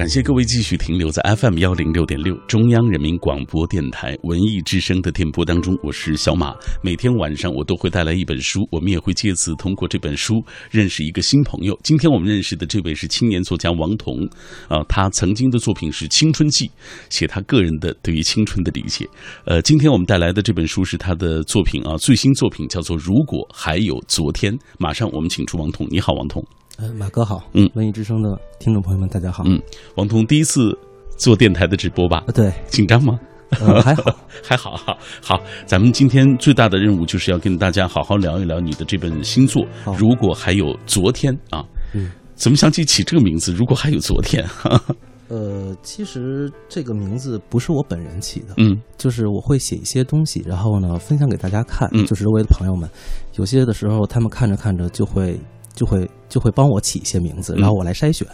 感谢各位继续停留在 FM 幺零六点六中央人民广播电台文艺之声的电波当中，我是小马。每天晚上我都会带来一本书，我们也会借此通过这本书认识一个新朋友。今天我们认识的这位是青年作家王彤，啊，他曾经的作品是《青春记》，写他个人的对于青春的理解。呃，今天我们带来的这本书是他的作品啊，最新作品叫做《如果还有昨天》。马上我们请出王彤，你好，王彤。呃，马哥好，嗯，文艺之声的听众朋友们，大家好，嗯，王彤第一次做电台的直播吧？对，紧张吗？呃，还好，还好，好，好。咱们今天最大的任务就是要跟大家好好聊一聊你的这本新作。如果还有昨天啊，嗯，怎么想起起这个名字？如果还有昨天，呃，其实这个名字不是我本人起的，嗯，就是我会写一些东西，然后呢分享给大家看，嗯，就是周围的朋友们，有些的时候他们看着看着就会。就会就会帮我起一些名字，然后我来筛选，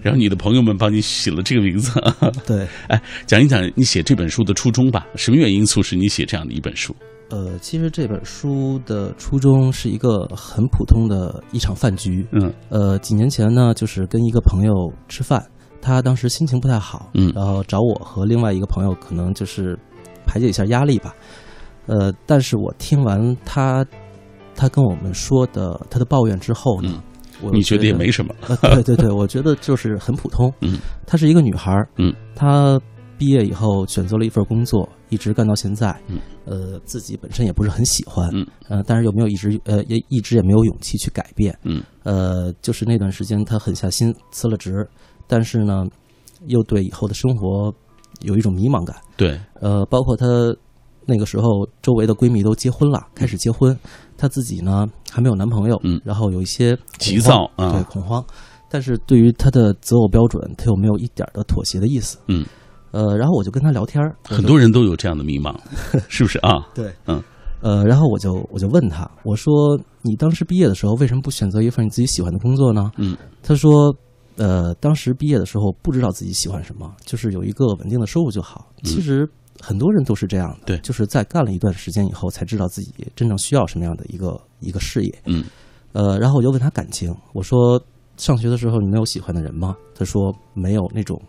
然后你的朋友们帮你起了这个名字。对，哎，讲一讲你写这本书的初衷吧。什么原因促使你写这样的一本书？呃，其实这本书的初衷是一个很普通的一场饭局。嗯，呃，几年前呢，就是跟一个朋友吃饭，他当时心情不太好，嗯，然后找我和另外一个朋友，可能就是排解一下压力吧。呃，但是我听完他。他跟我们说的他的抱怨之后呢，你觉得也没什么？对对对，我觉得就是很普通。嗯，她是一个女孩儿。嗯，她毕业以后选择了一份工作，一直干到现在。嗯，呃，自己本身也不是很喜欢。嗯，呃，但是又没有一直呃也一直也没有勇气去改变。嗯，呃，就是那段时间她狠下心辞了职，但是呢，又对以后的生活有一种迷茫感。对，呃，包括她那个时候周围的闺蜜都结婚了，开始结婚。她自己呢还没有男朋友，嗯，然后有一些急躁啊，对恐慌，但是对于她的择偶标准，她又没有一点的妥协的意思，嗯，呃，然后我就跟她聊天很多人都有这样的迷茫，是不是？啊？对，嗯，呃，然后我就我就问她，我说你当时毕业的时候为什么不选择一份你自己喜欢的工作呢？嗯，她说，呃，当时毕业的时候不知道自己喜欢什么，就是有一个稳定的收入就好。其实。很多人都是这样的，对，就是在干了一段时间以后，才知道自己真正需要什么样的一个一个事业。嗯，呃，然后我就问他感情，我说上学的时候你没有喜欢的人吗？他说没有那种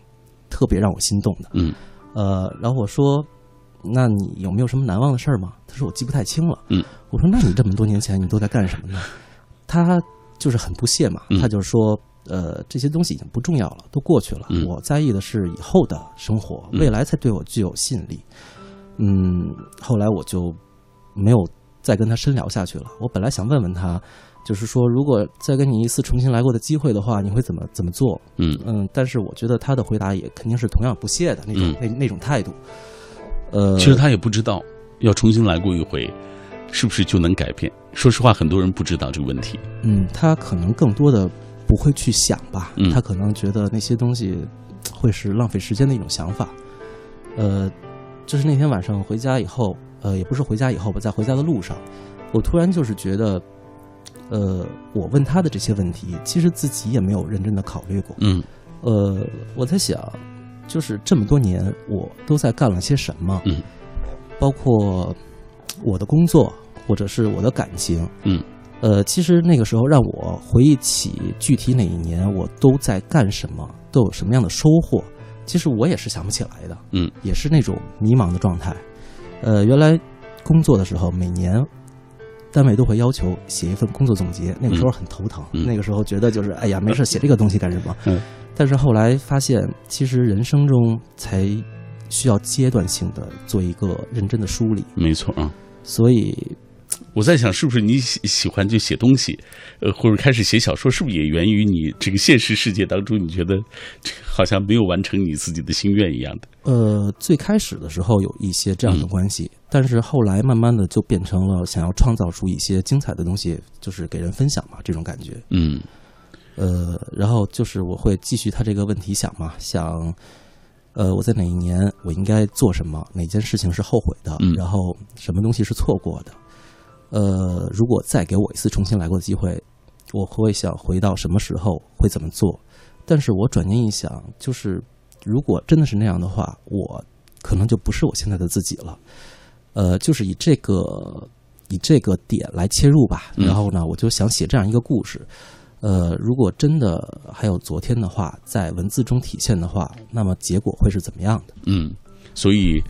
特别让我心动的。嗯，呃，然后我说那你有没有什么难忘的事儿吗？他说我记不太清了。嗯，我说那你这么多年前你都在干什么呢？他就是很不屑嘛，他就说。呃，这些东西已经不重要了，都过去了。我在意的是以后的生活，未来才对我具有吸引力。嗯，后来我就没有再跟他深聊下去了。我本来想问问他，就是说，如果再给你一次重新来过的机会的话，你会怎么怎么做？嗯嗯，但是我觉得他的回答也肯定是同样不屑的那种那那种态度。呃，其实他也不知道要重新来过一回，是不是就能改变？说实话，很多人不知道这个问题。嗯，他可能更多的。不会去想吧？嗯，他可能觉得那些东西会是浪费时间的一种想法。呃，就是那天晚上回家以后，呃，也不是回家以后吧，在回家的路上，我突然就是觉得，呃，我问他的这些问题，其实自己也没有认真的考虑过。嗯，呃，我在想，就是这么多年我都在干了些什么？嗯，包括我的工作，或者是我的感情。嗯。呃，其实那个时候让我回忆起具体哪一年我都在干什么，都有什么样的收获，其实我也是想不起来的。嗯，也是那种迷茫的状态。呃，原来工作的时候，每年单位都会要求写一份工作总结，那个时候很头疼。那个时候觉得就是哎呀，没事写这个东西干什么？嗯。但是后来发现，其实人生中才需要阶段性的做一个认真的梳理。没错啊。所以。我在想，是不是你喜喜欢就写东西，呃，或者开始写小说，是不是也源于你这个现实世界当中，你觉得好像没有完成你自己的心愿一样的？呃，最开始的时候有一些这样的关系，但是后来慢慢的就变成了想要创造出一些精彩的东西，就是给人分享嘛，这种感觉。嗯，呃，然后就是我会继续他这个问题想嘛，想，呃，我在哪一年我应该做什么，哪件事情是后悔的，然后什么东西是错过的。呃，如果再给我一次重新来过的机会，我会想回到什么时候会怎么做？但是我转念一想，就是如果真的是那样的话，我可能就不是我现在的自己了。呃，就是以这个以这个点来切入吧。然后呢，我就想写这样一个故事。呃，如果真的还有昨天的话，在文字中体现的话，那么结果会是怎么样的？嗯，所以，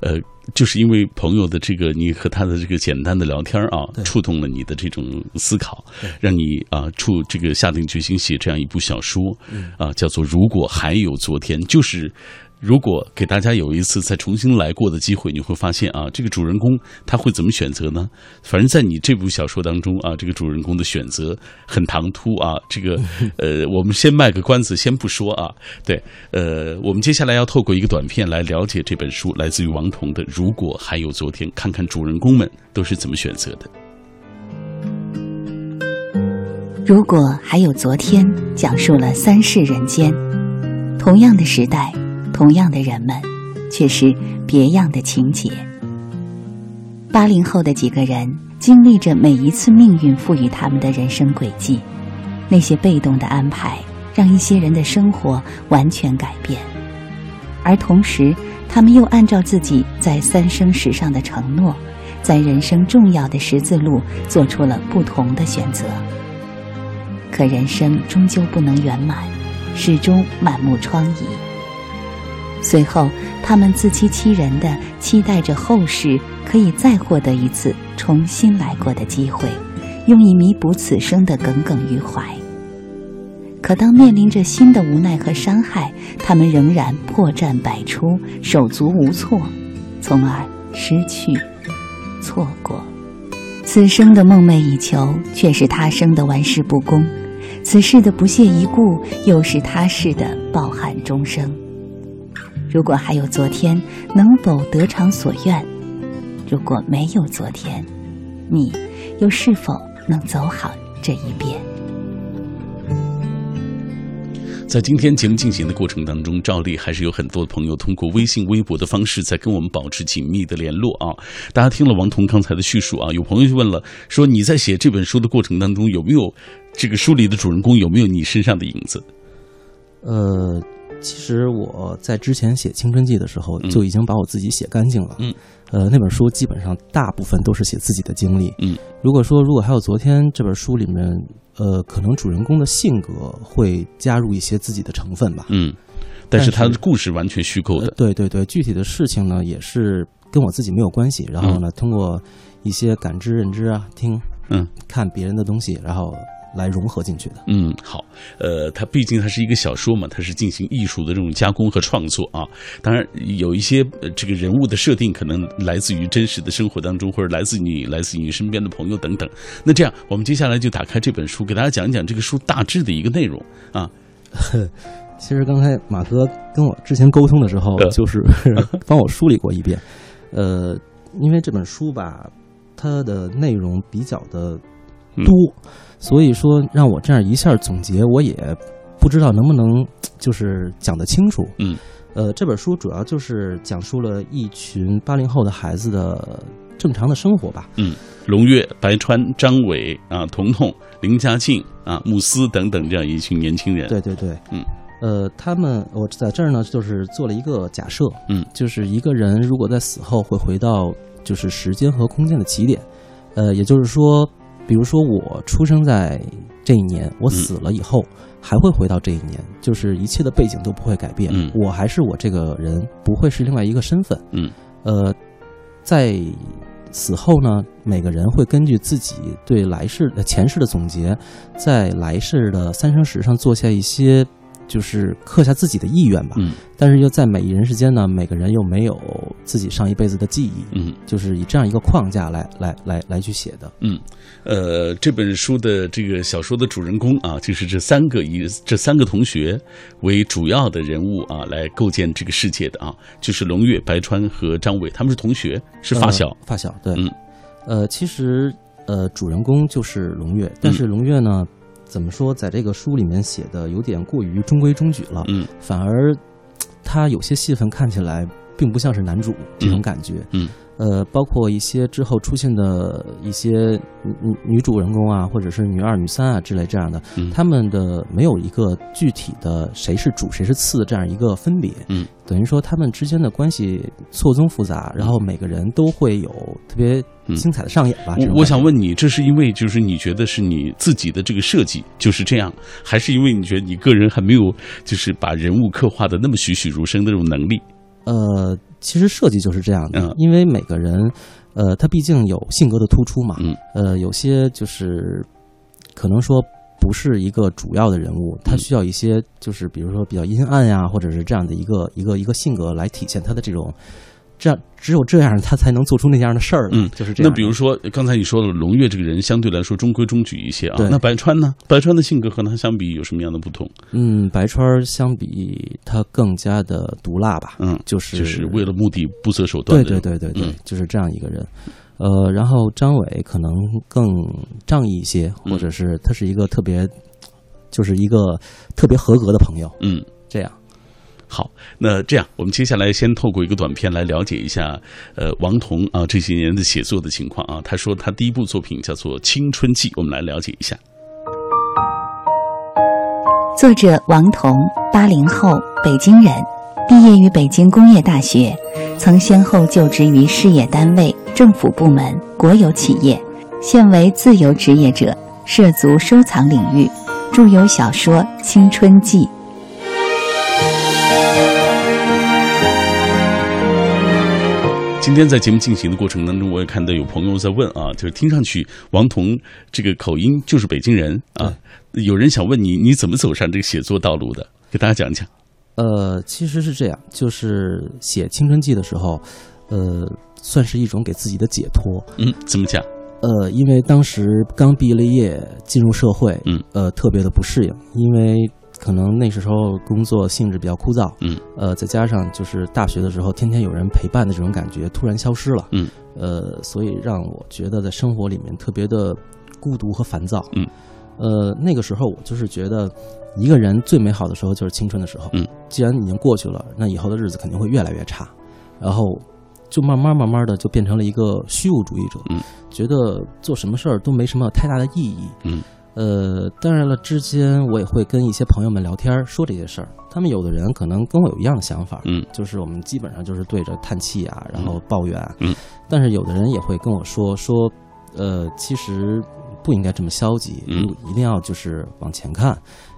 呃，就是因为朋友的这个，你和他的这个简单的聊天啊，触动了你的这种思考，让你啊触这个下定决心写这样一部小说，啊，叫做《如果还有昨天》，就是。如果给大家有一次再重新来过的机会，你会发现啊，这个主人公他会怎么选择呢？反正，在你这部小说当中啊，这个主人公的选择很唐突啊。这个 呃，我们先卖个关子，先不说啊。对，呃，我们接下来要透过一个短片来了解这本书，来自于王彤的《如果还有昨天》，看看主人公们都是怎么选择的。如果还有昨天，讲述了三世人间，同样的时代。同样的人们，却是别样的情节。八零后的几个人经历着每一次命运赋予他们的人生轨迹，那些被动的安排让一些人的生活完全改变，而同时，他们又按照自己在三生石上的承诺，在人生重要的十字路做出了不同的选择。可人生终究不能圆满，始终满目疮痍。随后，他们自欺欺人的期待着后世可以再获得一次重新来过的机会，用以弥补此生的耿耿于怀。可当面临着新的无奈和伤害，他们仍然破绽百出，手足无措，从而失去、错过。此生的梦寐以求，却是他生的玩世不恭；此世的不屑一顾，又是他世的抱憾终生。如果还有昨天，能否得偿所愿？如果没有昨天，你又是否能走好这一遍？在今天节目进行的过程当中，照例还是有很多朋友通过微信、微博的方式在跟我们保持紧密的联络啊。大家听了王彤刚才的叙述啊，有朋友就问了，说你在写这本书的过程当中，有没有这个书里的主人公有没有你身上的影子？呃。其实我在之前写《青春记》的时候，就已经把我自己写干净了。嗯，呃，那本书基本上大部分都是写自己的经历。嗯，如果说如果还有昨天这本书里面，呃，可能主人公的性格会加入一些自己的成分吧。嗯，但是他的故事完全虚构的。对对对，具体的事情呢也是跟我自己没有关系。然后呢，通过一些感知、认知啊，听、嗯，看别人的东西，然后。来融合进去的。嗯，好，呃，它毕竟它是一个小说嘛，它是进行艺术的这种加工和创作啊。当然，有一些这个人物的设定可能来自于真实的生活当中，或者来自你来自你身边的朋友等等。那这样，我们接下来就打开这本书，给大家讲一讲这个书大致的一个内容啊。其实刚才马哥跟我之前沟通的时候，就是帮我梳理过一遍。呃，因为这本书吧，它的内容比较的多。所以说，让我这样一下总结，我也不知道能不能 就是讲得清楚。嗯，呃，这本书主要就是讲述了一群八零后的孩子的正常的生活吧。嗯，龙月、白川、张伟啊，彤彤、林佳静啊，慕斯等等这样一群年轻人。对对对，嗯，呃，他们我在这儿呢，就是做了一个假设，嗯，就是一个人如果在死后会回到就是时间和空间的起点，呃，也就是说。比如说，我出生在这一年，我死了以后还会回到这一年，就是一切的背景都不会改变，我还是我这个人，不会是另外一个身份。嗯，呃，在死后呢，每个人会根据自己对来世、前世的总结，在来世的三生石上做下一些。就是刻下自己的意愿吧，嗯，但是又在每一人世间呢，每个人又没有自己上一辈子的记忆，嗯，就是以这样一个框架来来来来去写的，嗯，呃，这本书的这个小说的主人公啊，就是这三个以这三个同学为主要的人物啊，来构建这个世界的啊，就是龙月、白川和张伟，他们是同学，是发小，发小，对，嗯，呃，其实呃，主人公就是龙月，但是龙月呢。怎么说，在这个书里面写的有点过于中规中矩了，嗯，反而他有些戏份看起来并不像是男主这种感觉。嗯。呃，包括一些之后出现的一些女女主人公啊，或者是女二、女三啊之类这样的，他们的没有一个具体的谁是主谁是次这样一个分别，嗯，等于说他们之间的关系错综复杂，然后每个人都会有特别精彩的上演吧。我我想问你，这是因为就是你觉得是你自己的这个设计就是这样，还是因为你觉得你个人还没有就是把人物刻画的那么栩栩如生的这种能力？呃。其实设计就是这样的，因为每个人，呃，他毕竟有性格的突出嘛，呃，有些就是可能说不是一个主要的人物，他需要一些就是比如说比较阴暗呀，或者是这样的一个一个一个性格来体现他的这种。这样只有这样，他才能做出那样的事儿。嗯，就是这样。那比如说，刚才你说了，龙月这个人相对来说中规中矩一些啊。那白川呢？白川的性格和他相比有什么样的不同？嗯，白川相比他更加的毒辣吧。嗯，就是就是为了目的不择手段。对对对对对，就是这样一个人。呃，然后张伟可能更仗义一些，或者是他是一个特别，就是一个特别合格的朋友。嗯，这样。好，那这样，我们接下来先透过一个短片来了解一下，呃，王彤啊这些年的写作的情况啊。他说他第一部作品叫做《青春记》，我们来了解一下。作者王彤，八零后，北京人，毕业于北京工业大学，曾先后就职于事业单位、政府部门、国有企业，现为自由职业者，涉足收藏领域，著有小说《青春记》。今天在节目进行的过程当中，我也看到有朋友在问啊，就是听上去王彤这个口音就是北京人啊，有人想问你，你怎么走上这个写作道路的？给大家讲讲。呃，其实是这样，就是写《青春记》的时候，呃，算是一种给自己的解脱。嗯，怎么讲？呃，因为当时刚毕了业，进入社会，嗯，呃，特别的不适应，因为。可能那时候工作性质比较枯燥，嗯，呃，再加上就是大学的时候天天有人陪伴的这种感觉突然消失了，嗯，呃，所以让我觉得在生活里面特别的孤独和烦躁，嗯，呃，那个时候我就是觉得一个人最美好的时候就是青春的时候，嗯，既然已经过去了，那以后的日子肯定会越来越差，然后就慢慢慢慢的就变成了一个虚无主义者，嗯，觉得做什么事儿都没什么太大的意义，嗯。呃，当然了，之间我也会跟一些朋友们聊天说这些事儿。他们有的人可能跟我有一样的想法，嗯，就是我们基本上就是对着叹气啊，然后抱怨，嗯。但是有的人也会跟我说说，呃，其实不应该这么消极，嗯，一定要就是往前看，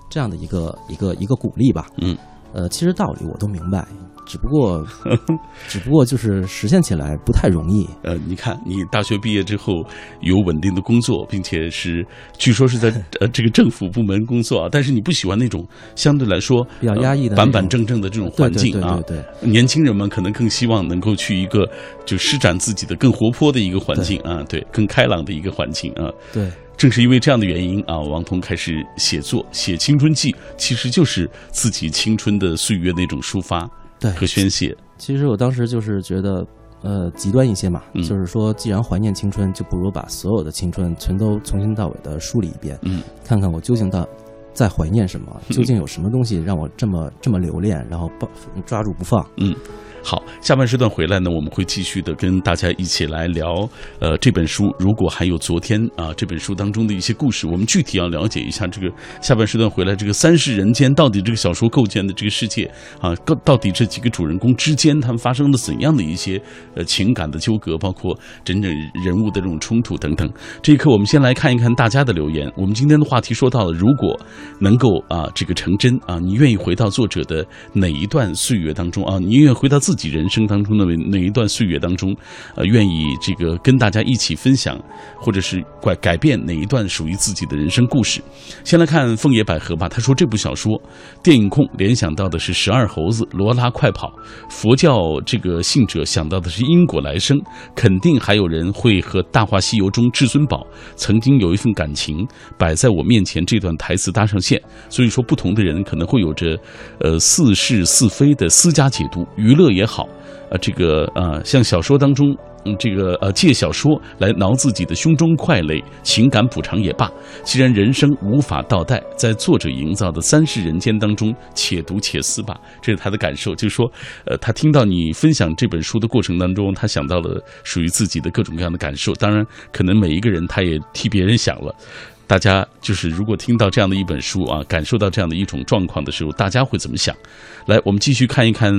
这样的一个一个一个鼓励吧，嗯。呃，其实道理我都明白。只不过，只不过就是实现起来不太容易。呃，你看，你大学毕业之后有稳定的工作，并且是据说是在 呃这个政府部门工作啊，但是你不喜欢那种相对来说比较压抑的、板板正正的这种环境啊。对对对，年轻人们可能更希望能够去一个就施展自己的更活泼的一个环境啊，对，更开朗的一个环境啊。对，正是因为这样的原因啊，王彤开始写作，写青春记，其实就是自己青春的岁月那种抒发。对，和宣泄。其实我当时就是觉得，呃，极端一些嘛，就是说，既然怀念青春，就不如把所有的青春全都从新到尾的梳理一遍，嗯，看看我究竟到在怀念什么，究竟有什么东西让我这么这么留恋，然后抱抓住不放，嗯。好，下半时段回来呢，我们会继续的跟大家一起来聊，呃，这本书如果还有昨天啊，这本书当中的一些故事，我们具体要了解一下这个下半时段回来这个三世人间到底这个小说构建的这个世界啊，到到底这几个主人公之间他们发生了怎样的一些呃情感的纠葛，包括整整人物的这种冲突等等。这一刻，我们先来看一看大家的留言。我们今天的话题说到了，如果能够啊这个成真啊，你愿意回到作者的哪一段岁月当中啊？你愿意回到自自己人生当中的哪一段岁月当中，呃，愿意这个跟大家一起分享，或者是改改变哪一段属于自己的人生故事？先来看枫野百合吧。他说这部小说，电影控联想到的是十二猴子、罗拉快跑；佛教这个信者想到的是因果来生。肯定还有人会和《大话西游》中至尊宝曾经有一份感情摆在我面前这段台词搭上线。所以说，不同的人可能会有着呃似是似非的私家解读，娱乐也。也好，呃，这个呃，像小说当中嗯这个呃借小说来挠自己的胸中快垒，情感补偿也罢。既然人生无法倒带，在作者营造的三世人间当中，且读且思吧。这是他的感受，就是说，呃，他听到你分享这本书的过程当中，他想到了属于自己的各种各样的感受。当然，可能每一个人他也替别人想了。大家就是如果听到这样的一本书啊，感受到这样的一种状况的时候，大家会怎么想？来，我们继续看一看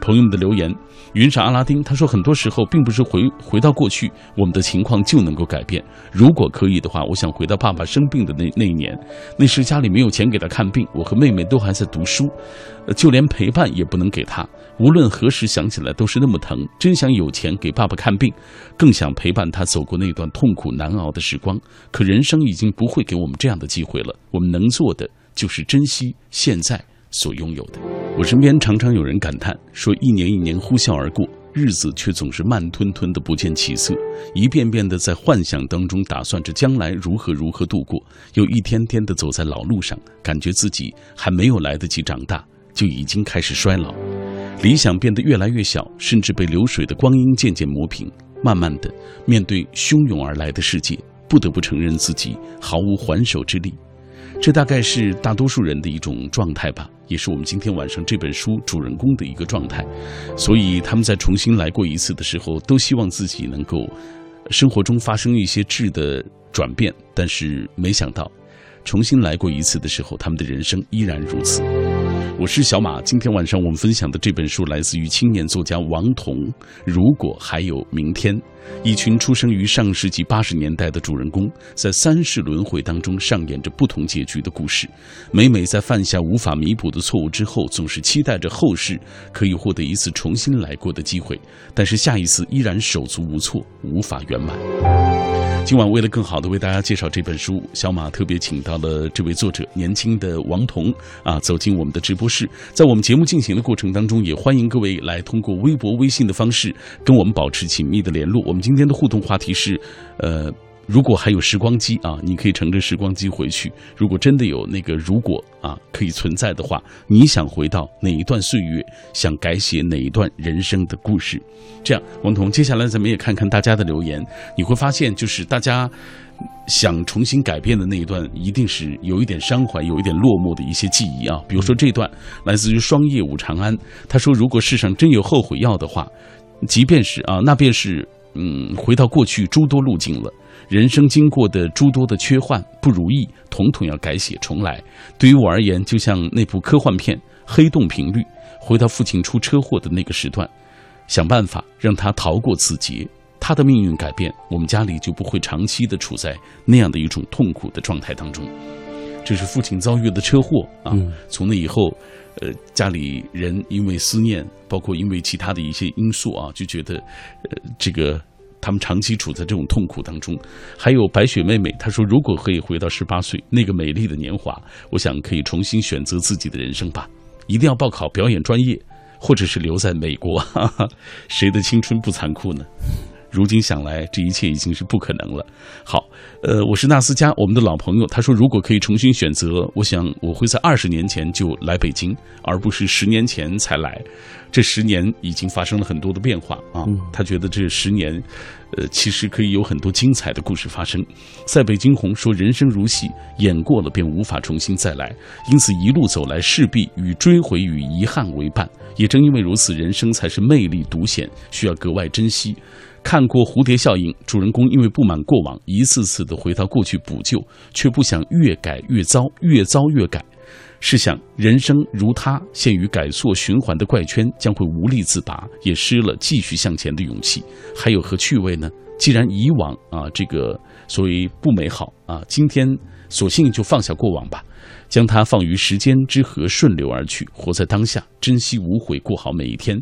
朋友们的留言。云上阿拉丁他说，很多时候并不是回回到过去，我们的情况就能够改变。如果可以的话，我想回到爸爸生病的那那一年，那时家里没有钱给他看病，我和妹妹都还在读书，就连陪伴也不能给他。无论何时想起来都是那么疼，真想有钱给爸爸看病，更想陪伴他走过那段痛苦难熬的时光。可人生已经不会给我们这样的机会了，我们能做的就是珍惜现在所拥有的。我身边常常有人感叹说，一年一年呼啸而过，日子却总是慢吞吞的不见起色，一遍遍的在幻想当中打算着将来如何如何度过，又一天天的走在老路上，感觉自己还没有来得及长大，就已经开始衰老。理想变得越来越小，甚至被流水的光阴渐渐磨平。慢慢的，面对汹涌而来的世界，不得不承认自己毫无还手之力。这大概是大多数人的一种状态吧，也是我们今天晚上这本书主人公的一个状态。所以他们在重新来过一次的时候，都希望自己能够生活中发生一些质的转变。但是没想到，重新来过一次的时候，他们的人生依然如此。我是小马，今天晚上我们分享的这本书来自于青年作家王彤。如果还有明天，一群出生于上世纪八十年代的主人公，在三世轮回当中上演着不同结局的故事。每每在犯下无法弥补的错误之后，总是期待着后世可以获得一次重新来过的机会，但是下一次依然手足无措，无法圆满。今晚为了更好的为大家介绍这本书，小马特别请到了这位作者，年轻的王彤啊，走进我们的直播室。在我们节目进行的过程当中，也欢迎各位来通过微博、微信的方式跟我们保持紧密的联络。我我们今天的互动话题是，呃。如果还有时光机啊，你可以乘着时光机回去。如果真的有那个如果啊可以存在的话，你想回到哪一段岁月，想改写哪一段人生的故事？这样，王彤，接下来咱们也看看大家的留言。你会发现，就是大家想重新改变的那一段，一定是有一点伤怀、有一点落寞的一些记忆啊。比如说这段来自于双叶舞长安，他说：“如果世上真有后悔药的话，即便是啊，那便是嗯，回到过去诸多路径了。”人生经过的诸多的缺憾、不如意，统统要改写重来。对于我而言，就像那部科幻片《黑洞频率》，回到父亲出车祸的那个时段，想办法让他逃过此劫。他的命运改变，我们家里就不会长期的处在那样的一种痛苦的状态当中。这是父亲遭遇的车祸啊！从那以后，呃，家里人因为思念，包括因为其他的一些因素啊，就觉得，呃，这个。他们长期处在这种痛苦当中，还有白雪妹妹，她说：“如果可以回到十八岁那个美丽的年华，我想可以重新选择自己的人生吧。一定要报考表演专业，或者是留在美国。哈哈，谁的青春不残酷呢？如今想来，这一切已经是不可能了。好，呃，我是纳斯加，我们的老朋友。他说，如果可以重新选择，我想我会在二十年前就来北京，而不是十年前才来。”这十年已经发生了很多的变化啊！他觉得这十年，呃，其实可以有很多精彩的故事发生。塞北惊鸿说：“人生如戏，演过了便无法重新再来，因此一路走来势必与追悔与遗憾为伴。也正因为如此，人生才是魅力独显，需要格外珍惜。”看过《蝴蝶效应》，主人公因为不满过往，一次次的回到过去补救，却不想越改越糟，越糟越改。试想，人生如他陷于改错循环的怪圈，将会无力自拔，也失了继续向前的勇气，还有何趣味呢？既然以往啊，这个所谓不美好啊，今天索性就放下过往吧，将它放于时间之河，顺流而去，活在当下，珍惜无悔，过好每一天。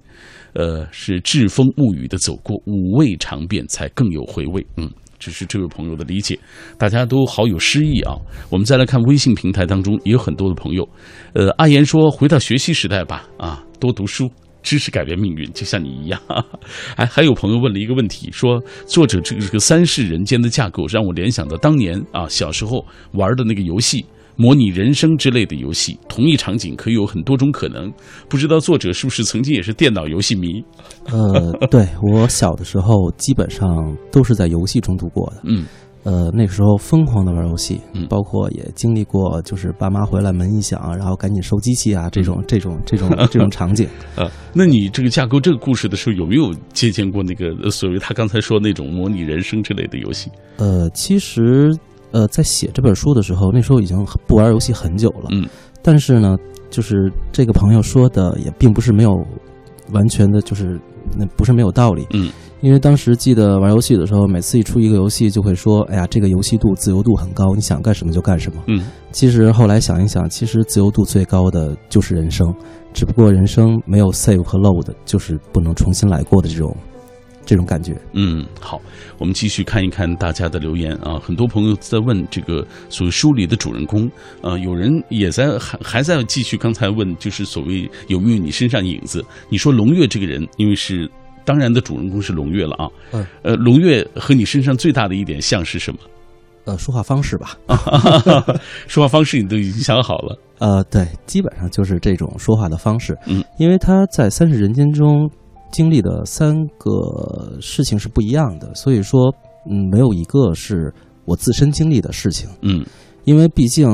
呃，是栉风沐雨的走过，五味尝遍，才更有回味。嗯。这是这位朋友的理解，大家都好有诗意啊。我们再来看微信平台当中也有很多的朋友，呃，阿言说回到学习时代吧，啊，多读书，知识改变命运，就像你一样。哎，还有朋友问了一个问题，说作者这个这个三世人间的架构让我联想到当年啊小时候玩的那个游戏《模拟人生之类的游戏，同一场景可以有很多种可能。不知道作者是不是曾经也是电脑游戏迷？呃，对我小的时候基本上都是在游戏中度过的。嗯。呃，那个时候疯狂的玩游戏，嗯，包括也经历过，就是爸妈回来门一响，然后赶紧收机器啊，这种这种这种 这种场景。啊，那你这个架构这个故事的时候，有没有借鉴过那个所谓他刚才说那种模拟人生之类的游戏？呃，其实呃，在写这本书的时候，那时候已经不玩游戏很久了，嗯，但是呢，就是这个朋友说的也并不是没有完全的，就是那不是没有道理，嗯。因为当时记得玩游戏的时候，每次一出一个游戏，就会说：“哎呀，这个游戏度自由度很高，你想干什么就干什么。”嗯，其实后来想一想，其实自由度最高的就是人生，只不过人生没有 save 和 load，就是不能重新来过的这种这种感觉。嗯，好，我们继续看一看大家的留言啊，很多朋友在问这个所谓书里的主人公，呃，有人也在还还在继续刚才问，就是所谓有没有你身上影子？你说龙月这个人，因为是。当然的主人公是龙月了啊，嗯，呃，龙月和你身上最大的一点像是什么？呃，说话方式吧，说话方式你都已经想好了。呃，对，基本上就是这种说话的方式。嗯，因为他在三世人间中经历的三个事情是不一样的，所以说，嗯，没有一个是我自身经历的事情。嗯，因为毕竟，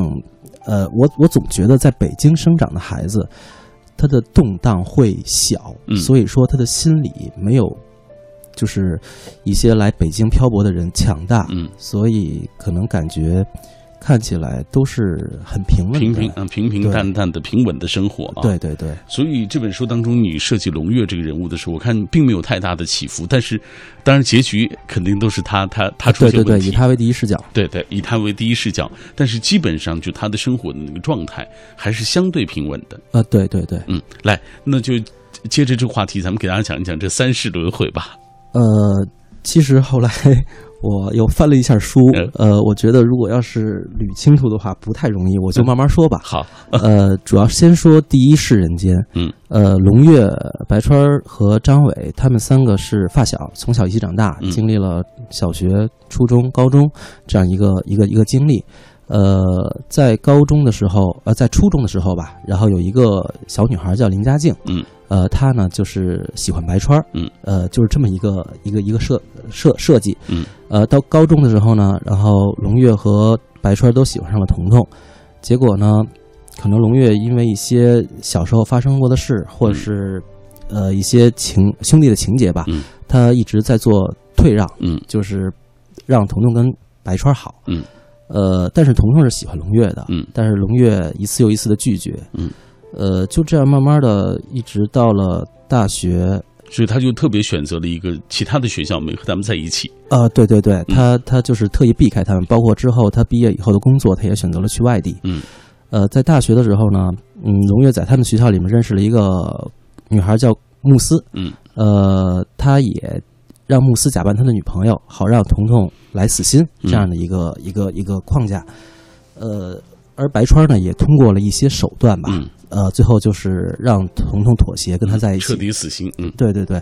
呃，我我总觉得在北京生长的孩子。他的动荡会小，所以说他的心理没有，就是一些来北京漂泊的人强大，嗯，所以可能感觉看起来都是很平稳、平平啊平平淡淡的平稳的生活啊。对对对。所以这本书当中，你设计龙月这个人物的时候，我看并没有太大的起伏，但是当然结局肯定都是他他他出现问题，对对对，以他为第一视角，对对，以他为第一视角，但是基本上就他的生活的那个状态还是相对平稳的啊。对对对，嗯，来，那就接着这个话题，咱们给大家讲一讲这三世轮回吧。呃，其实后来。我又翻了一下书，呃，我觉得如果要是捋清楚的话不太容易，我就慢慢说吧。好，呃，主要先说第一世人间。嗯，呃，龙月、白川和张伟他们三个是发小，从小一起长大，经历了小学、初中、高中这样一个一个一个经历。呃，在高中的时候，呃，在初中的时候吧，然后有一个小女孩叫林佳静。嗯。呃，他呢就是喜欢白川嗯，呃，就是这么一个一个一个设设设计，嗯，呃，到高中的时候呢，然后龙月和白川都喜欢上了彤彤，结果呢，可能龙月因为一些小时候发生过的事，或者是呃一些情兄弟的情节吧，嗯，他一直在做退让，嗯，就是让彤彤跟白川好，嗯，呃，但是彤彤是喜欢龙月的，嗯，但是龙月一次又一次的拒绝，嗯。呃，就这样慢慢的，一直到了大学，所以他就特别选择了一个其他的学校，没和他们在一起。啊，对对对，他他就是特意避开他们，包括之后他毕业以后的工作，他也选择了去外地。嗯，呃，在大学的时候呢，嗯，龙月在他们学校里面认识了一个女孩叫慕斯。嗯，呃，他也让慕斯假扮他的女朋友，好让彤彤来死心，这样的一个一个一个框架。呃，而白川呢，也通过了一些手段吧。呃，最后就是让彤彤妥协，跟他在一起，彻底死心。嗯，对对对，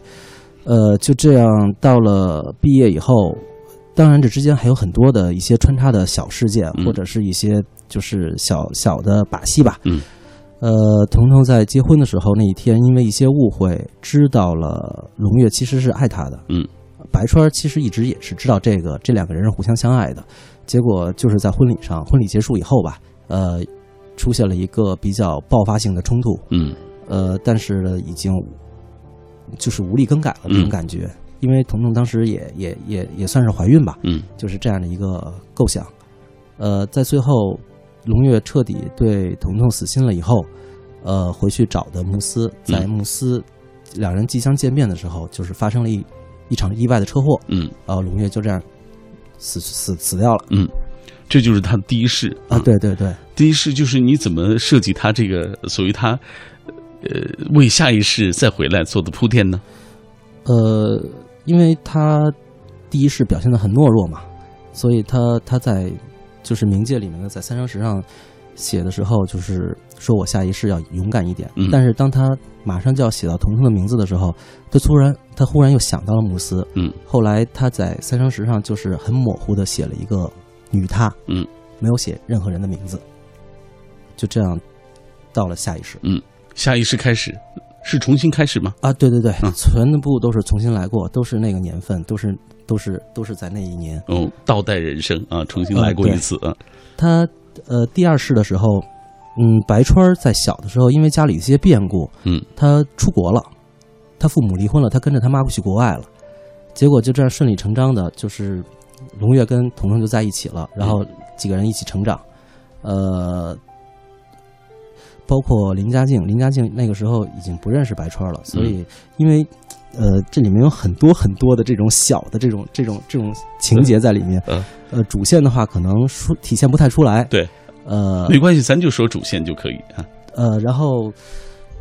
呃，就这样到了毕业以后，当然这之间还有很多的一些穿插的小事件，或者是一些就是小小的把戏吧。嗯，呃，彤彤在结婚的时候那一天，因为一些误会，知道了龙月其实是爱他的。嗯，白川其实一直也是知道这个，这两个人是互相相爱的。结果就是在婚礼上，婚礼结束以后吧，呃。出现了一个比较爆发性的冲突，嗯，呃，但是呢，已经就是无力更改了那种感觉，因为彤彤当时也也也也算是怀孕吧，嗯，就是这样的一个构想，呃，在最后龙月彻底对彤彤死心了以后，呃，回去找的慕斯，在慕斯两人即将见面的时候，就是发生了一一场意外的车祸，嗯，然后龙月就这样死死死掉了，嗯。这就是他的第一世啊！对对对，第一世就是你怎么设计他这个所谓他，呃，为下一世再回来做的铺垫呢？呃，因为他第一世表现的很懦弱嘛，所以他他在就是冥界里面呢，在三生石上写的时候，就是说我下一世要勇敢一点。但是当他马上就要写到彤彤的名字的时候，他突然他忽然又想到了慕斯。嗯，后来他在三生石上就是很模糊的写了一个。女她，嗯，没有写任何人的名字，就这样到了下一世。嗯，下一世开始是重新开始吗？啊，对对对，嗯全部都是重新来过，都是那个年份，都是都是都是在那一年。哦，倒带人生啊，重新来过一次啊。他呃第二世的时候，嗯，白川在小的时候，因为家里一些变故，嗯，他出国了，他父母离婚了，他跟着他妈去国外了，结果就这样顺理成章的，就是龙月跟彤彤就在一起了，然后几个人一起成长，呃，包括林家静，林家静那个时候已经不认识白川了，所以因为。呃，这里面有很多很多的这种小的这种这种这种情节在里面。嗯呃，主线的话可能说体现不太出来。对，呃没关系，咱就说主线就可以啊。呃，然后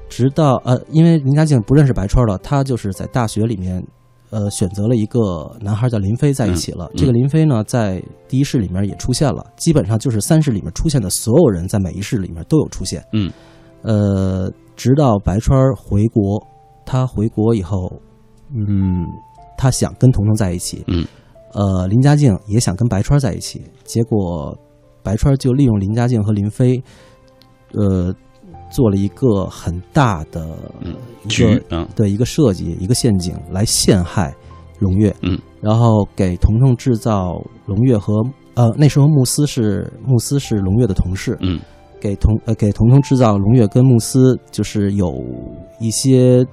直到呃，因为林家静不认识白川了，他就是在大学里面呃选择了一个男孩叫林飞在一起了。嗯这个林飞呢，在第一世里面也出现了，基本上就是三世里面出现的所有人，在每一世里面都有出现。嗯，呃，直到白川回国，他回国以后，嗯，他想跟彤彤在一起。嗯，呃，林家静也想跟白川在一起，结果白川就利用林家静和林飞，呃，做了一个很大的嗯一局个啊，对一个设计，一个陷阱来陷害龙月。嗯，然后给彤彤制造龙月和呃那时候慕斯是慕斯是龙月的同事。嗯给彤呃给彤彤制造龙月跟慕斯就是有一些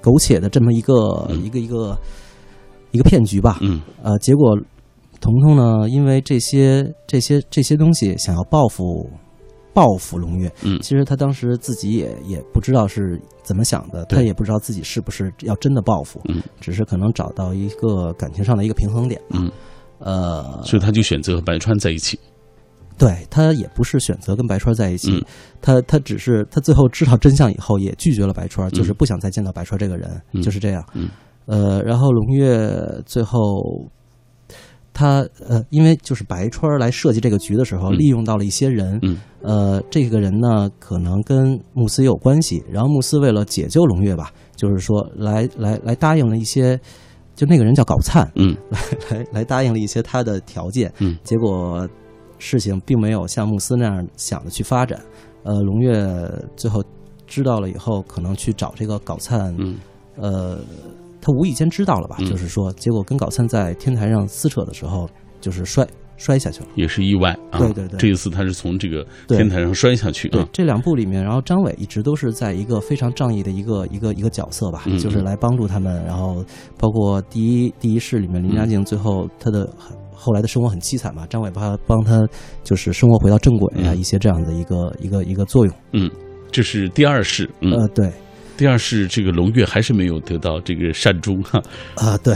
苟且的这么一个、嗯一个一个一个骗局吧。嗯呃，结果彤彤呢，因为这些这些这些东西想要报复报复龙月，嗯。其实他当时自己也也不知道是怎么想的，他也不知道自己是不是要真的报复，嗯。只是可能找到一个感情上的一个平衡点吧。嗯，呃，所以他就选择和白川在一起。对他也不是选择跟白川在一起，嗯。他他只是他最后知道真相以后也拒绝了白川，嗯。就是不想再见到白川这个人，嗯。就是这样。嗯。呃，然后龙月最后他呃，因为就是白川来设计这个局的时候，嗯。利用到了一些人，嗯。呃，这个人呢可能跟慕斯也有关系，然后慕斯为了解救龙月吧，就是说来来来答应了一些，就那个人叫搞灿，嗯。来来来答应了一些他的条件，嗯。结果事情并没有像慕斯那样想的去发展。呃，龙月最后知道了以后，可能去找这个搞灿，嗯。呃，他无意间知道了吧？嗯就是说，结果跟搞灿在天台上撕扯的时候，就是摔摔下去了。也是意外啊。对对对这一次他是从这个天台上摔下去啊。对这两部里面，然后张伟一直都是在一个非常仗义的一个一个一个角色吧，嗯就是来帮助他们。然后包括第一第一世里面，林家静最后他的后来的生活很凄惨嘛，张伟帮他帮他就是生活回到正轨啊，嗯一些这样的一个一个一个作用。嗯，这是第二世。嗯，呃，对第二世这个龙月还是没有得到这个善终哈。啊，对，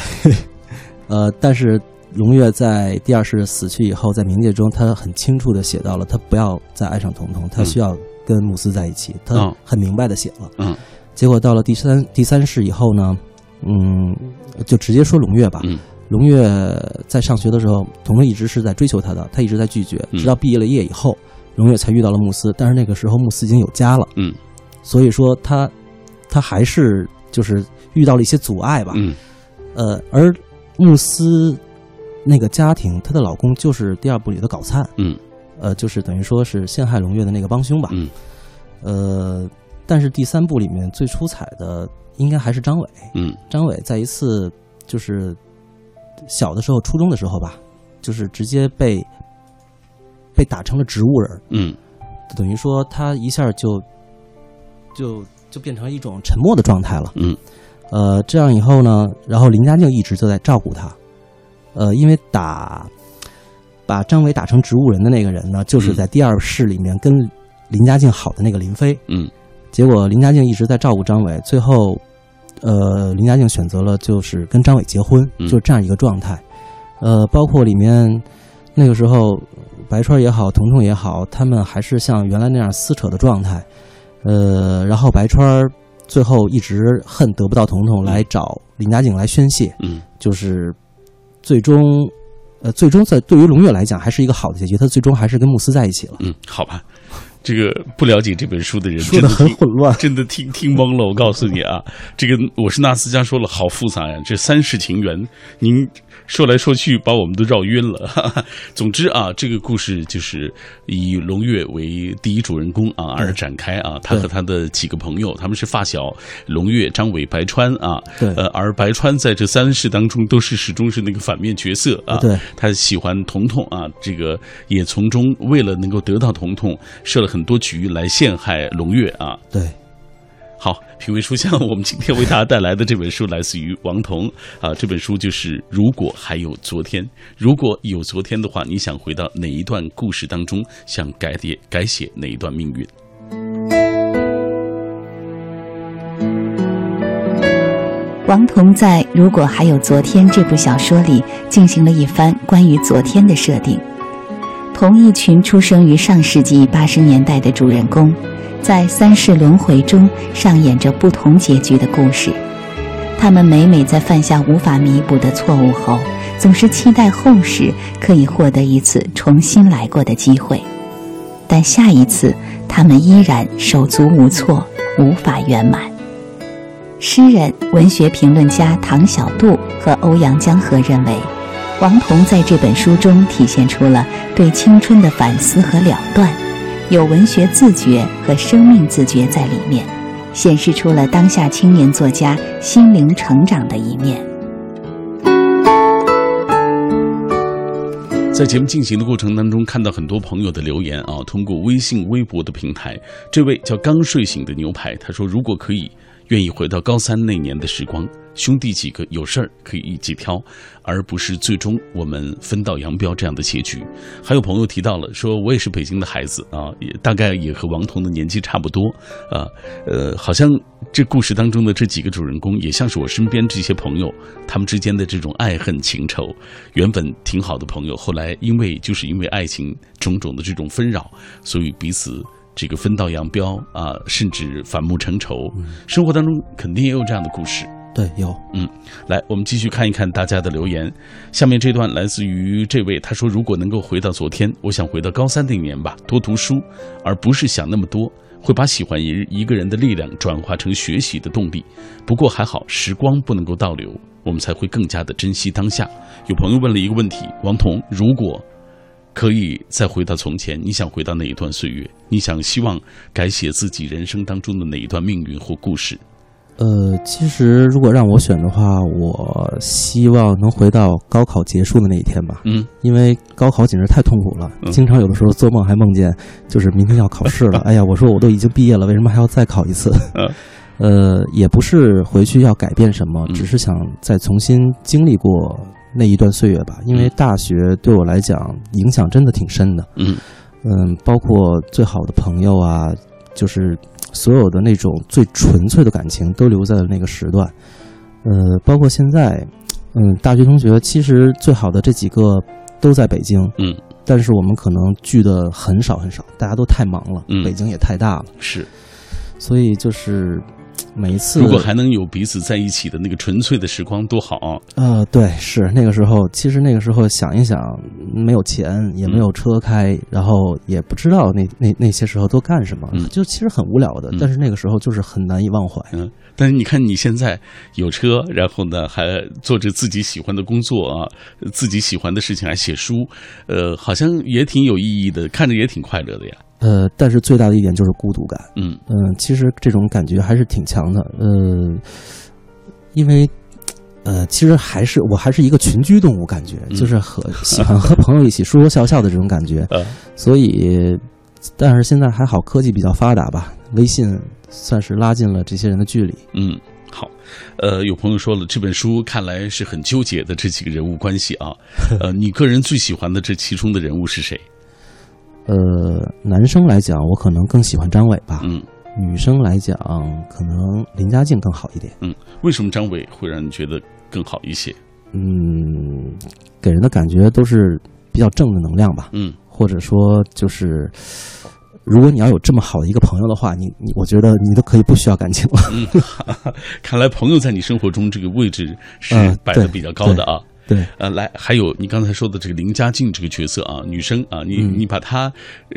呃，但是龙月在第二世死去以后，在冥界中，他很清楚的写到了，他不要再爱上彤彤，他嗯需要跟慕斯在一起，他哦很明白的写了。嗯结果到了第三第三世以后呢，嗯，就直接说龙月吧。嗯龙月在上学的时候，彤彤一直是在追求他的，他一直在拒绝，嗯直到毕业了业以后，龙月才遇到了慕斯。但是那个时候慕斯已经有家了，嗯所以说他他还是就是遇到了一些阻碍吧。嗯。呃，而慕斯那个家庭，她的老公就是第二部里的搞灿，嗯。呃，就是等于说是陷害龙月的那个帮凶吧。嗯。呃，但是第三部里面最出彩的应该还是张伟。嗯。张伟在一次就是小的时候，初中的时候吧，就是直接被被打成了植物人，嗯。等于说他一下就就就变成一种沉默的状态了。嗯呃，这样以后呢，然后林家静一直就在照顾他。呃，因为打把张伟打成植物人的那个人呢，就是嗯在第二世里面跟林家静好的那个林飞。嗯结果林家静一直在照顾张伟，最后，呃，林家静选择了就是跟张伟结婚，嗯就是这样一个状态。呃，包括里面那个时候，白川也好，彤彤也好，他们还是像原来那样撕扯的状态。呃，然后白川最后一直恨得不到彤彤，来找林家静来宣泄，嗯就是最终，呃，最终在对于龙月来讲还是一个好的结局，他最终还是跟慕斯在一起了。嗯，好吧。这个不了解这本书的人说的很混乱，真的听听懵了。我告诉你啊，这个我是纳斯加说了，好复杂呀，这三世情缘，您。说来说去，把我们都绕晕了。哈 哈总之啊，这个故事就是以龙月为第一主人公啊而展开啊。他和他的几个朋友，他们是发小，龙月、张伟、白川啊。对。呃，而白川在这三世当中都是始终是那个反面角色啊。对。他喜欢彤彤啊，这个也从中为了能够得到彤彤，设了很多局来陷害龙月啊。对。好，品味书香，我们今天为大家带来的这本书来自于王彤。啊，这本书就是《如果还有昨天》，如果有昨天的话，你想回到哪一段故事当中，想改写改写哪一段命运？王彤在《如果还有昨天》这部小说里进行了一番关于昨天的设定，同一群出生于上世纪八十年代的主人公。在三世轮回中上演着不同结局的故事，他们每每在犯下无法弥补的错误后，总是期待后世可以获得一次重新来过的机会，但下一次他们依然手足无措，无法圆满。诗人、文学评论家唐小杜和欧阳江河认为，王彤在这本书中体现出了对青春的反思和了断。有文学自觉和生命自觉在里面，显示出了当下青年作家心灵成长的一面。在节目进行的过程当中，看到很多朋友的留言啊，通过微信、微博的平台，这位叫刚睡醒的牛排，他说：“如果可以，愿意回到高三那年的时光。”兄弟几个有事儿可以一起挑，而不是最终我们分道扬镳这样的结局。还有朋友提到了，说我也是北京的孩子啊，也大概也和王彤的年纪差不多啊。呃，好像这故事当中的这几个主人公，也像是我身边这些朋友，他们之间的这种爱恨情仇，原本挺好的朋友，后来因为就是因为爱情种种的这种纷扰，所以彼此这个分道扬镳啊，甚至反目成仇。生活当中肯定也有这样的故事。对，有，嗯，来，我们继续看一看大家的留言。下面这段来自于这位，他说：“如果能够回到昨天，我想回到高三那年吧，多读书，而不是想那么多，会把喜欢一一个人的力量转化成学习的动力。不过还好，时光不能够倒流，我们才会更加的珍惜当下。”有朋友问了一个问题：王彤，如果可以再回到从前，你想回到哪一段岁月？你想希望改写自己人生当中的哪一段命运或故事？呃，其实如果让我选的话，我希望能回到高考结束的那一天吧。嗯，因为高考简直太痛苦了，经常有的时候做梦还梦见就是明天要考试了。哎呀，我说我都已经毕业了，为什么还要再考一次？呃，也不是回去要改变什么，只是想再重新经历过那一段岁月吧。因为大学对我来讲影响真的挺深的。嗯嗯，包括最好的朋友啊，就是。所有的那种最纯粹的感情都留在了那个时段，呃，包括现在，嗯，大学同学其实最好的这几个都在北京，嗯，但是我们可能聚的很少很少，大家都太忙了，嗯，北京也太大了，是，所以就是。每一次，如果还能有彼此在一起的那个纯粹的时光，多好啊！呃，对，是那个时候。其实那个时候想一想，没有钱，也没有车开，然后也不知道那那那些时候都干什么，就其实很无聊的。但是那个时候就是很难以忘怀。嗯，但是你看你现在有车，然后呢还做着自己喜欢的工作啊，自己喜欢的事情，还写书，呃，好像也挺有意义的，看着也挺快乐的呀。呃，但是最大的一点就是孤独感。嗯嗯，其实这种感觉还是挺强的。呃，因为呃，其实还是我还是一个群居动物，感觉就是和 喜欢和朋友一起说说笑笑的这种感觉。所以，但是现在还好，科技比较发达吧，微信算是拉近了这些人的距离。嗯，好。呃，有朋友说了，这本书看来是很纠结的这几个人物关系啊。呃，你个人最喜欢的这其中的人物是谁？呃，男生来讲，我可能更喜欢张伟吧。嗯，女生来讲，可能林佳静更好一点。嗯，为什么张伟会让你觉得更好一些？嗯，给人的感觉都是比较正的能量吧。嗯，或者说，就是如果你要有这么好的一个朋友的话，你你，我觉得你都可以不需要感情了。嗯，看来朋友在你生活中这个位置是摆的比较高的啊。对，呃，来，还有你刚才说的这个林佳静这个角色啊，女生啊，你你把她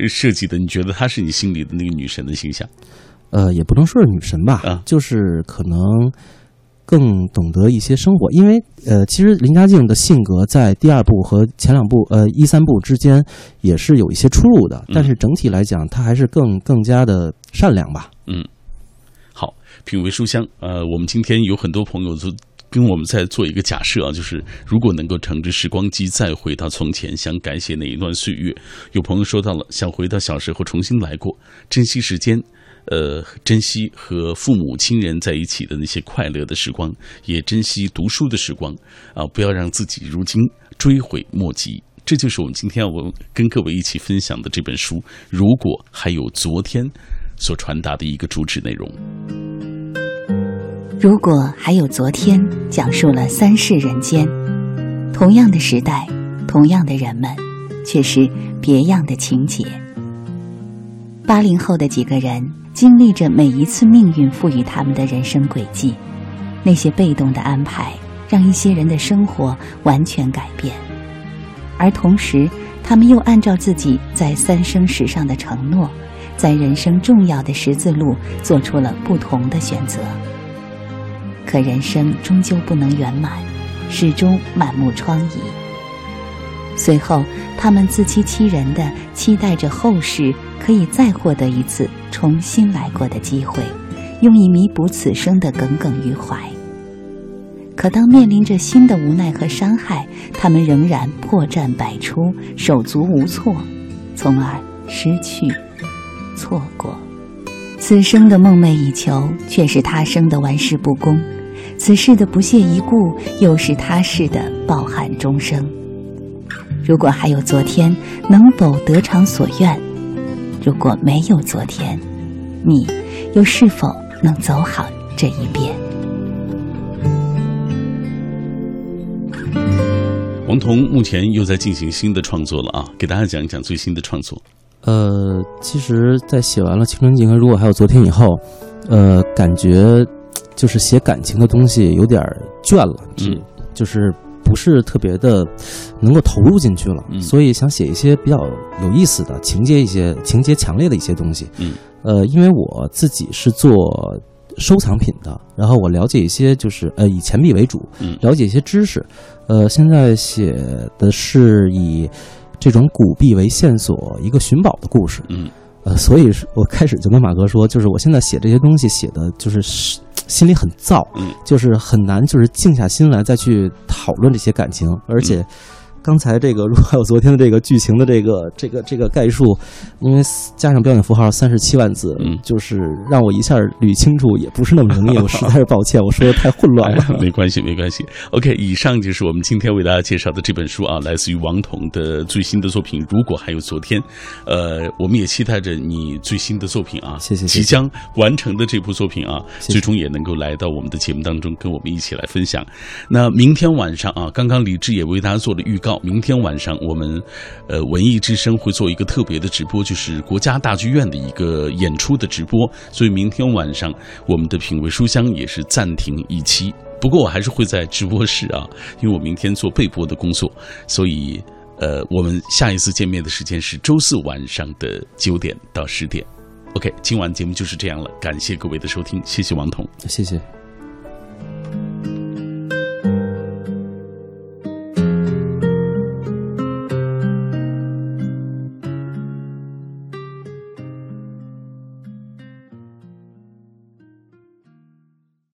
设计的，你觉得她是你心里的那个女神的形象？呃，也不能说是女神吧，啊就是可能更懂得一些生活，因为呃，其实林佳静的性格在第二部和前两部呃一三部之间也是有一些出入的，嗯但是整体来讲，她还是更更加的善良吧。嗯，好，品味书香。呃，我们今天有很多朋友都跟我们再做一个假设啊，就是如果能够乘着时光机再回到从前，想改写哪一段岁月？有朋友说到了，想回到小时候重新来过，珍惜时间。呃，珍惜和父母亲人在一起的那些快乐的时光，也珍惜读书的时光啊！不要让自己如今追悔莫及。这就是我们今天要跟各位一起分享的这本书。如果还有昨天所传达的一个主旨内容。如果还有昨天，讲述了三世人间，同样的时代，同样的人们，却是别样的情节。八零后的几个人经历着每一次命运赋予他们的人生轨迹，那些被动的安排让一些人的生活完全改变，而同时，他们又按照自己在三生石上的承诺，在人生重要的十字路做出了不同的选择。可人生终究不能圆满，始终满目疮痍。随后，他们自欺欺人的期待着后世可以再获得一次重新来过的机会，用以弥补此生的耿耿于怀。可当面临着新的无奈和伤害，他们仍然破绽百出，手足无措，从而失去、错过。此生的梦寐以求，却是他生的玩世不恭；此世的不屑一顾，又是他世的抱憾终生。如果还有昨天，能否得偿所愿？如果没有昨天，你又是否能走好这一遍？王彤目前又在进行新的创作了啊，给大家讲一讲最新的创作。呃，其实，在写完了《青春记》和《如果还有昨天》以后，呃，感觉就是写感情的东西有点倦了，嗯，就是不是特别的能够投入进去了，嗯所以想写一些比较有意思的情节，一些情节强烈的一些东西。嗯，呃，因为我自己是做收藏品的，然后我了解一些，就是呃以钱币为主，嗯了解一些知识。呃，现在写的是以这种古币为线索，一个寻宝的故事。嗯呃，所以是我开始就跟马哥说，就是我现在写这些东西写的就是是心里很燥，嗯就是很难，就是静下心来再去讨论这些感情，而且。刚才这个，如果还有昨天的这个剧情的这个 这个这个概述，因为加上标点符号三十七万字，嗯就是让我一下捋清楚也不是那么容易，我实在是抱歉，我说的太混乱了。哎没关系，没关系。OK，以上就是我们今天为大家介绍的这本书啊，来自于王彤的最新的作品《如果还有昨天》。呃，我们也期待着你最新的作品啊，谢谢即将完成的这部作品啊，谢谢最终也能够来到我们的节目当中，跟我们一起来分享。那明天晚上啊，刚刚李志也为大家做了预明天晚上我们呃文艺之声会做一个特别的直播，就是国家大剧院的一个演出的直播，所以明天晚上我们的品味书香也是暂停一期。不过我还是会在直播室啊，因为我明天做备播的工作，所以呃，我们下一次见面的时间是周四晚上的九点到十点。OK，今晚节目就是这样了，感谢各位的收听，谢谢王彤。谢谢。